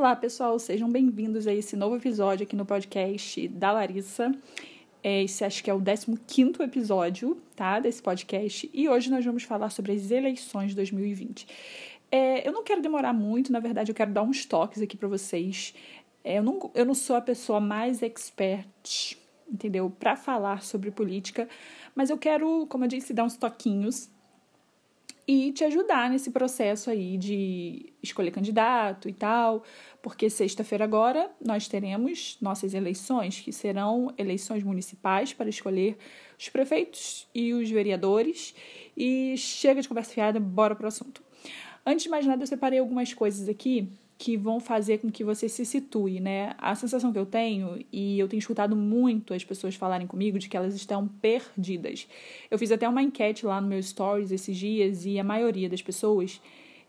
Olá, pessoal, sejam bem-vindos a esse novo episódio aqui no podcast da Larissa. É, esse acho que é o 15 episódio, tá, desse podcast, e hoje nós vamos falar sobre as eleições de 2020. É, eu não quero demorar muito, na verdade, eu quero dar uns toques aqui para vocês. É, eu, não, eu não sou a pessoa mais expert, entendeu, para falar sobre política, mas eu quero, como eu disse, dar uns toquinhos e te ajudar nesse processo aí de escolher candidato e tal, porque sexta-feira agora nós teremos nossas eleições, que serão eleições municipais para escolher os prefeitos e os vereadores. E chega de conversa fiada, bora pro assunto. Antes de mais nada, eu separei algumas coisas aqui que vão fazer com que você se situe, né? A sensação que eu tenho, e eu tenho escutado muito as pessoas falarem comigo de que elas estão perdidas. Eu fiz até uma enquete lá no meu stories esses dias e a maioria das pessoas,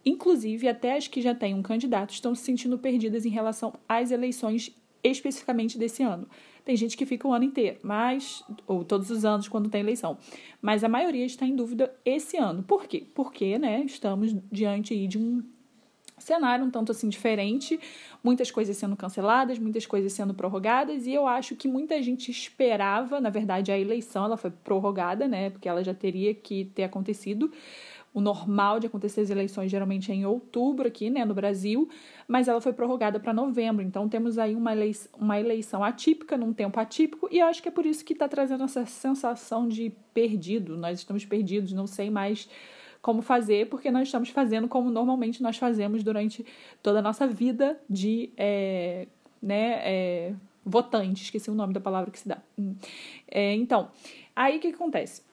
inclusive até as que já têm um candidato, estão se sentindo perdidas em relação às eleições especificamente desse ano. Tem gente que fica o ano inteiro, mas ou todos os anos quando tem eleição. Mas a maioria está em dúvida esse ano. Por quê? Porque, né, estamos diante aí de um cenário um tanto assim diferente, muitas coisas sendo canceladas, muitas coisas sendo prorrogadas, e eu acho que muita gente esperava, na verdade, a eleição ela foi prorrogada, né, porque ela já teria que ter acontecido. O normal de acontecer as eleições geralmente é em outubro aqui, né, no Brasil, mas ela foi prorrogada para novembro. Então temos aí uma eleição, uma eleição atípica num tempo atípico e eu acho que é por isso que está trazendo essa sensação de perdido. Nós estamos perdidos, não sei mais como fazer, porque nós estamos fazendo como normalmente nós fazemos durante toda a nossa vida de é, né, é, votante. Esqueci o nome da palavra que se dá. Hum. É, então, aí o que, que acontece?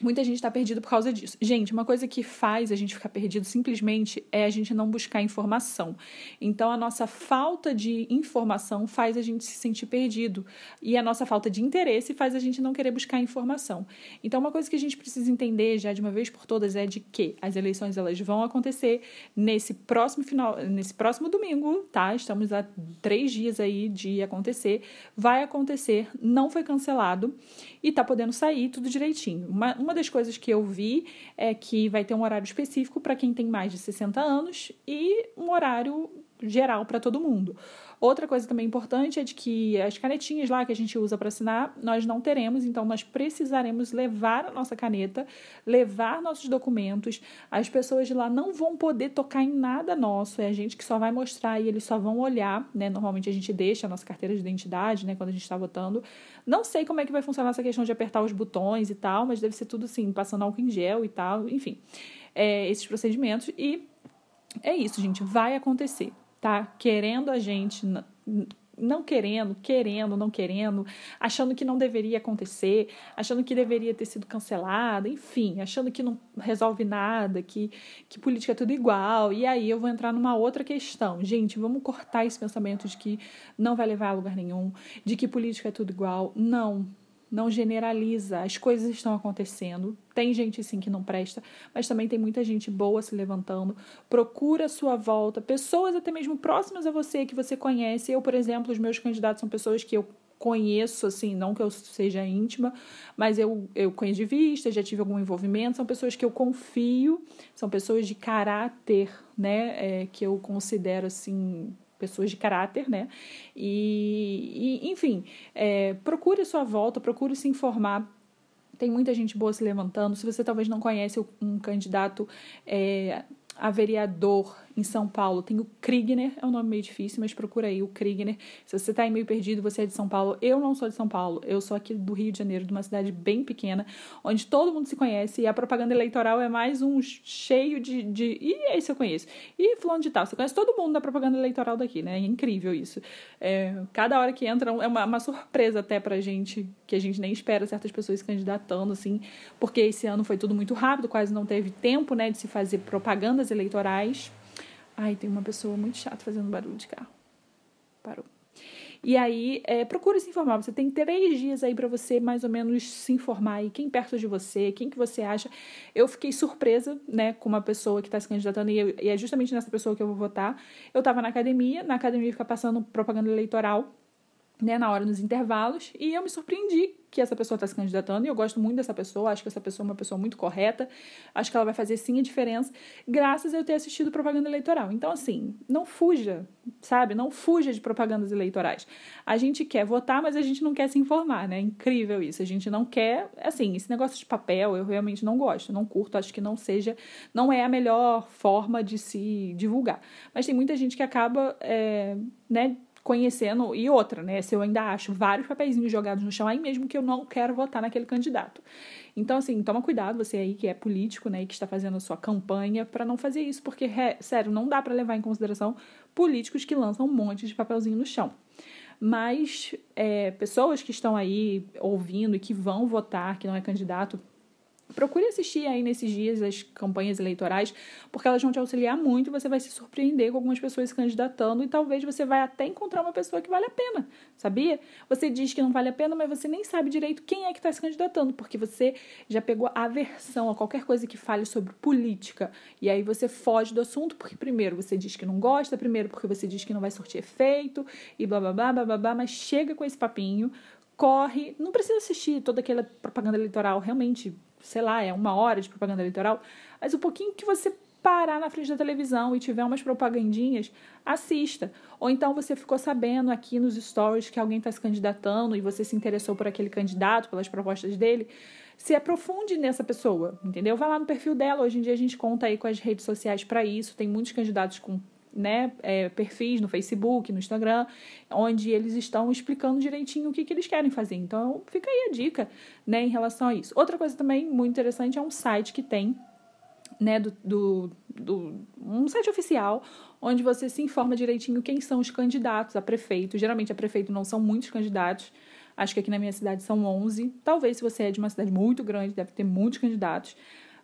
Muita gente está perdida por causa disso. Gente, uma coisa que faz a gente ficar perdido simplesmente é a gente não buscar informação. Então, a nossa falta de informação faz a gente se sentir perdido. E a nossa falta de interesse faz a gente não querer buscar informação. Então, uma coisa que a gente precisa entender já de uma vez por todas é de que as eleições elas vão acontecer nesse próximo final, nesse próximo domingo, tá? Estamos a três dias aí de acontecer. Vai acontecer, não foi cancelado e tá podendo sair tudo direitinho. Uma, uma das coisas que eu vi é que vai ter um horário específico para quem tem mais de 60 anos e um horário geral para todo mundo. Outra coisa também importante é de que as canetinhas lá que a gente usa para assinar, nós não teremos, então nós precisaremos levar a nossa caneta, levar nossos documentos. As pessoas de lá não vão poder tocar em nada nosso, é a gente que só vai mostrar e eles só vão olhar, né? Normalmente a gente deixa a nossa carteira de identidade, né, quando a gente está votando. Não sei como é que vai funcionar essa questão de apertar os botões e tal, mas deve ser tudo assim, passando álcool em gel e tal, enfim. É, esses procedimentos e é isso, gente, vai acontecer tá querendo a gente, não querendo, querendo, não querendo, achando que não deveria acontecer, achando que deveria ter sido cancelado, enfim, achando que não resolve nada, que, que política é tudo igual. E aí eu vou entrar numa outra questão. Gente, vamos cortar esse pensamento de que não vai levar a lugar nenhum, de que política é tudo igual. Não, não generaliza, as coisas estão acontecendo. Tem gente sim que não presta, mas também tem muita gente boa se levantando. Procura a sua volta, pessoas até mesmo próximas a você que você conhece. Eu, por exemplo, os meus candidatos são pessoas que eu conheço, assim, não que eu seja íntima, mas eu, eu conheço de vista, já tive algum envolvimento, são pessoas que eu confio, são pessoas de caráter, né, é, que eu considero, assim, pessoas de caráter, né? E, e enfim, é, procure a sua volta, procure se informar. Tem muita gente boa se levantando. Se você talvez não conhece um candidato é, a vereador em São Paulo tem o Kriegner, é um nome meio difícil, mas procura aí o Kriegner. Se você está aí meio perdido, você é de São Paulo. Eu não sou de São Paulo, eu sou aqui do Rio de Janeiro, de uma cidade bem pequena, onde todo mundo se conhece e a propaganda eleitoral é mais um cheio de. de e esse eu conheço. E fulano de tal, você conhece todo mundo da propaganda eleitoral daqui, né? É incrível isso. É, cada hora que entra é uma, uma surpresa até pra gente, que a gente nem espera certas pessoas se candidatando, assim, porque esse ano foi tudo muito rápido, quase não teve tempo, né, de se fazer propagandas eleitorais. Ai, tem uma pessoa muito chata fazendo barulho de carro. Parou. E aí, é, procure se informar. Você tem três dias aí para você mais ou menos se informar aí quem perto de você, quem que você acha. Eu fiquei surpresa, né, com uma pessoa que está se candidatando e, eu, e, é justamente nessa pessoa que eu vou votar. Eu estava na academia, na academia fica passando propaganda eleitoral né, na hora nos intervalos, e eu me surpreendi que essa pessoa está se candidatando, e eu gosto muito dessa pessoa, acho que essa pessoa é uma pessoa muito correta, acho que ela vai fazer sim a diferença, graças a eu ter assistido propaganda eleitoral. Então, assim, não fuja, sabe? Não fuja de propagandas eleitorais. A gente quer votar, mas a gente não quer se informar, né? É incrível isso. A gente não quer, assim, esse negócio de papel eu realmente não gosto, não curto, acho que não seja, não é a melhor forma de se divulgar. Mas tem muita gente que acaba, é, né, conhecendo. E outra, né? Se eu ainda acho vários papeizinhos jogados no chão, aí mesmo que eu não quero votar naquele candidato. Então, assim, toma cuidado, você aí que é político, né, e que está fazendo a sua campanha, para não fazer isso, porque, sério, não dá para levar em consideração políticos que lançam um monte de papelzinho no chão. Mas é, pessoas que estão aí ouvindo e que vão votar, que não é candidato, Procure assistir aí nesses dias as campanhas eleitorais, porque elas vão te auxiliar muito, você vai se surpreender com algumas pessoas se candidatando e talvez você vai até encontrar uma pessoa que vale a pena, sabia? Você diz que não vale a pena, mas você nem sabe direito quem é que está se candidatando, porque você já pegou aversão a qualquer coisa que fale sobre política. E aí você foge do assunto, porque primeiro você diz que não gosta, primeiro porque você diz que não vai surtir efeito, e blá blá blá blá blá, blá mas chega com esse papinho, corre, não precisa assistir toda aquela propaganda eleitoral, realmente sei lá, é uma hora de propaganda eleitoral, mas o pouquinho que você parar na frente da televisão e tiver umas propagandinhas, assista. Ou então você ficou sabendo aqui nos stories que alguém está se candidatando e você se interessou por aquele candidato, pelas propostas dele, se aprofunde nessa pessoa, entendeu? Vai lá no perfil dela. Hoje em dia a gente conta aí com as redes sociais para isso. Tem muitos candidatos com né, é, perfis no Facebook, no Instagram, onde eles estão explicando direitinho o que, que eles querem fazer. Então, fica aí a dica né, em relação a isso. Outra coisa também muito interessante é um site que tem, né, do, do, do um site oficial, onde você se informa direitinho quem são os candidatos a prefeito. Geralmente, a prefeito não são muitos candidatos. Acho que aqui na minha cidade são 11. Talvez, se você é de uma cidade muito grande, deve ter muitos candidatos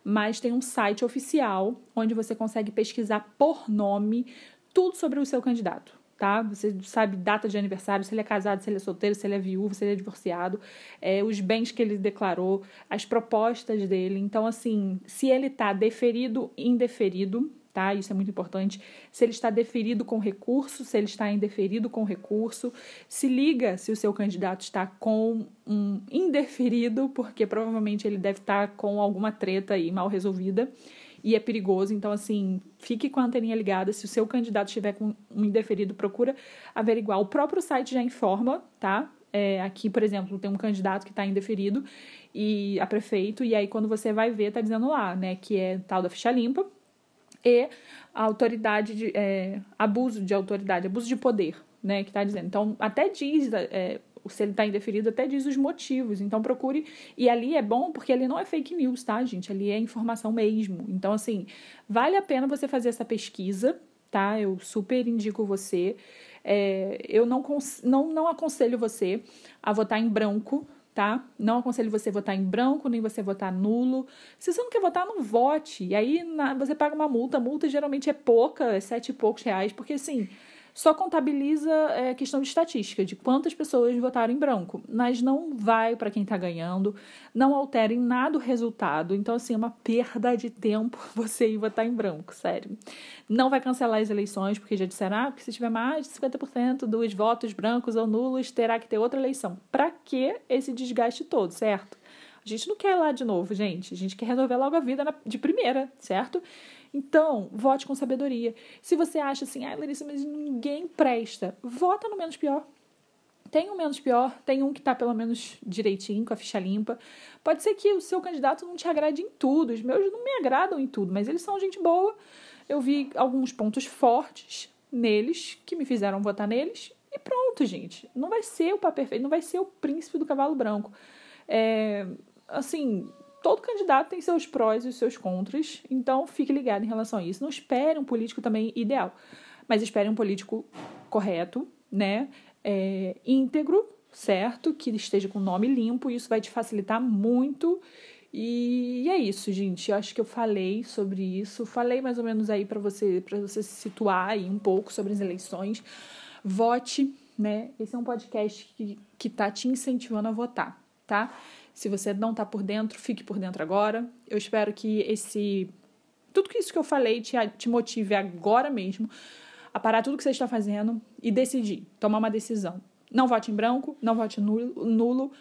mas tem um site oficial onde você consegue pesquisar por nome tudo sobre o seu candidato. Tá? Você sabe data de aniversário, se ele é casado, se ele é solteiro, se ele é viúvo, se ele é divorciado, é, os bens que ele declarou, as propostas dele. Então, assim, se ele está deferido, indeferido, tá? Isso é muito importante. Se ele está deferido com recurso, se ele está indeferido com recurso, se liga se o seu candidato está com um indeferido, porque provavelmente ele deve estar com alguma treta aí mal resolvida e é perigoso. Então, assim, fique com a anteninha ligada. Se o seu candidato estiver com um indeferido, procura averiguar. O próprio site já informa, tá? É, aqui, por exemplo, tem um candidato que está indeferido e a prefeito, e aí quando você vai ver, tá dizendo lá, né, que é tal da ficha limpa, e autoridade de é, abuso de autoridade, abuso de poder, né, que está dizendo. Então, até diz, é, se ele está indeferido, até diz os motivos. Então, procure. E ali é bom porque ali não é fake news, tá, gente? Ali é informação mesmo. Então, assim, vale a pena você fazer essa pesquisa, tá? Eu super indico você. É, eu não, não, não aconselho você a votar em branco, tá? Não aconselho você votar em branco, nem você votar nulo. Se você não quer votar, não vote. E aí na, você paga uma multa. A multa geralmente é pouca, é sete e poucos reais, porque assim só contabiliza é, questão de estatística, de quantas pessoas votaram em branco, mas não vai para quem está ganhando, não altera em nada o resultado. Então, assim, é uma perda de tempo você ir votar em branco, sério. Não vai cancelar as eleições, porque já disseram ah, que se tiver mais de 50% dos votos brancos ou nulos, terá que ter outra eleição. Para que esse desgaste todo, certo? A gente não quer ir lá de novo, gente. A gente quer resolver logo a vida de primeira, certo? Então, vote com sabedoria. Se você acha assim, ah, Larissa, mas ninguém presta, vota no menos pior. Tem um menos pior, tem um que está pelo menos direitinho, com a ficha limpa. Pode ser que o seu candidato não te agrade em tudo, os meus não me agradam em tudo, mas eles são gente boa. Eu vi alguns pontos fortes neles que me fizeram votar neles e pronto, gente. Não vai ser o papel perfeito, não vai ser o príncipe do cavalo branco. É, assim, todo candidato tem seus prós e seus contras, então fique ligado em relação a isso. Não espere um político também ideal, mas espere um político correto, né? É, íntegro, certo? Que esteja com nome limpo, isso vai te facilitar muito. E é isso, gente. Eu acho que eu falei sobre isso. Falei mais ou menos aí para você, para você se situar aí um pouco sobre as eleições. Vote, né? Esse é um podcast que, que tá te incentivando a votar, tá? Se você não está por dentro, fique por dentro agora. Eu espero que esse. Tudo isso que eu falei te, te motive agora mesmo a parar tudo que você está fazendo e decidir, tomar uma decisão. Não vote em branco, não vote nulo, nulo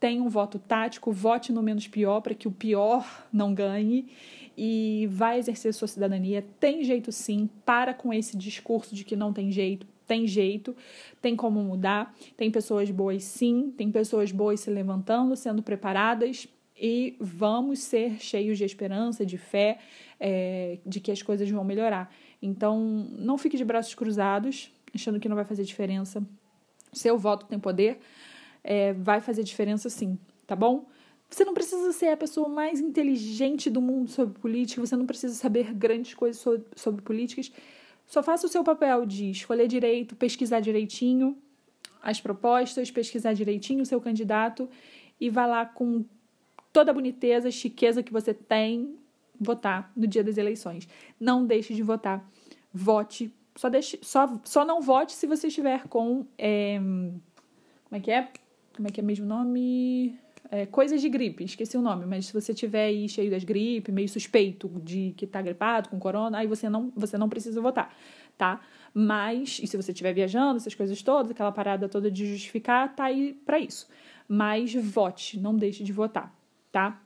tenha um voto tático, vote no menos pior para que o pior não ganhe e vai exercer sua cidadania. Tem jeito sim, para com esse discurso de que não tem jeito. Tem jeito, tem como mudar. Tem pessoas boas sim, tem pessoas boas se levantando, sendo preparadas e vamos ser cheios de esperança, de fé, é, de que as coisas vão melhorar. Então, não fique de braços cruzados, achando que não vai fazer diferença. Seu voto tem poder, é, vai fazer diferença sim, tá bom? Você não precisa ser a pessoa mais inteligente do mundo sobre política, você não precisa saber grandes coisas sobre, sobre políticas. Só faça o seu papel de escolher direito, pesquisar direitinho as propostas, pesquisar direitinho o seu candidato e vá lá com toda a boniteza, chiqueza que você tem, votar no dia das eleições. Não deixe de votar. Vote. Só, deixe, só, só não vote se você estiver com. É, como é que é? Como é que é mesmo o nome? É, coisas de gripe, esqueci o nome, mas se você tiver aí cheio das gripes, meio suspeito de que tá gripado com corona, aí você não, você não precisa votar, tá? Mas, e se você estiver viajando, essas coisas todas, aquela parada toda de justificar, tá aí para isso. Mas vote, não deixe de votar, tá?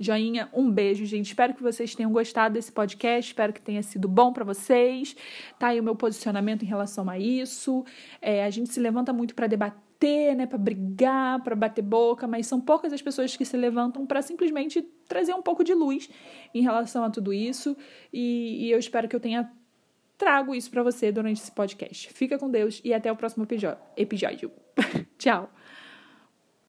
Joinha, um beijo, gente. Espero que vocês tenham gostado desse podcast. Espero que tenha sido bom para vocês. Tá aí o meu posicionamento em relação a isso. É, a gente se levanta muito para debater bater, né, para brigar, para bater boca, mas são poucas as pessoas que se levantam para simplesmente trazer um pouco de luz em relação a tudo isso. E, e eu espero que eu tenha trago isso para você durante esse podcast. Fica com Deus e até o próximo episódio. Tchau.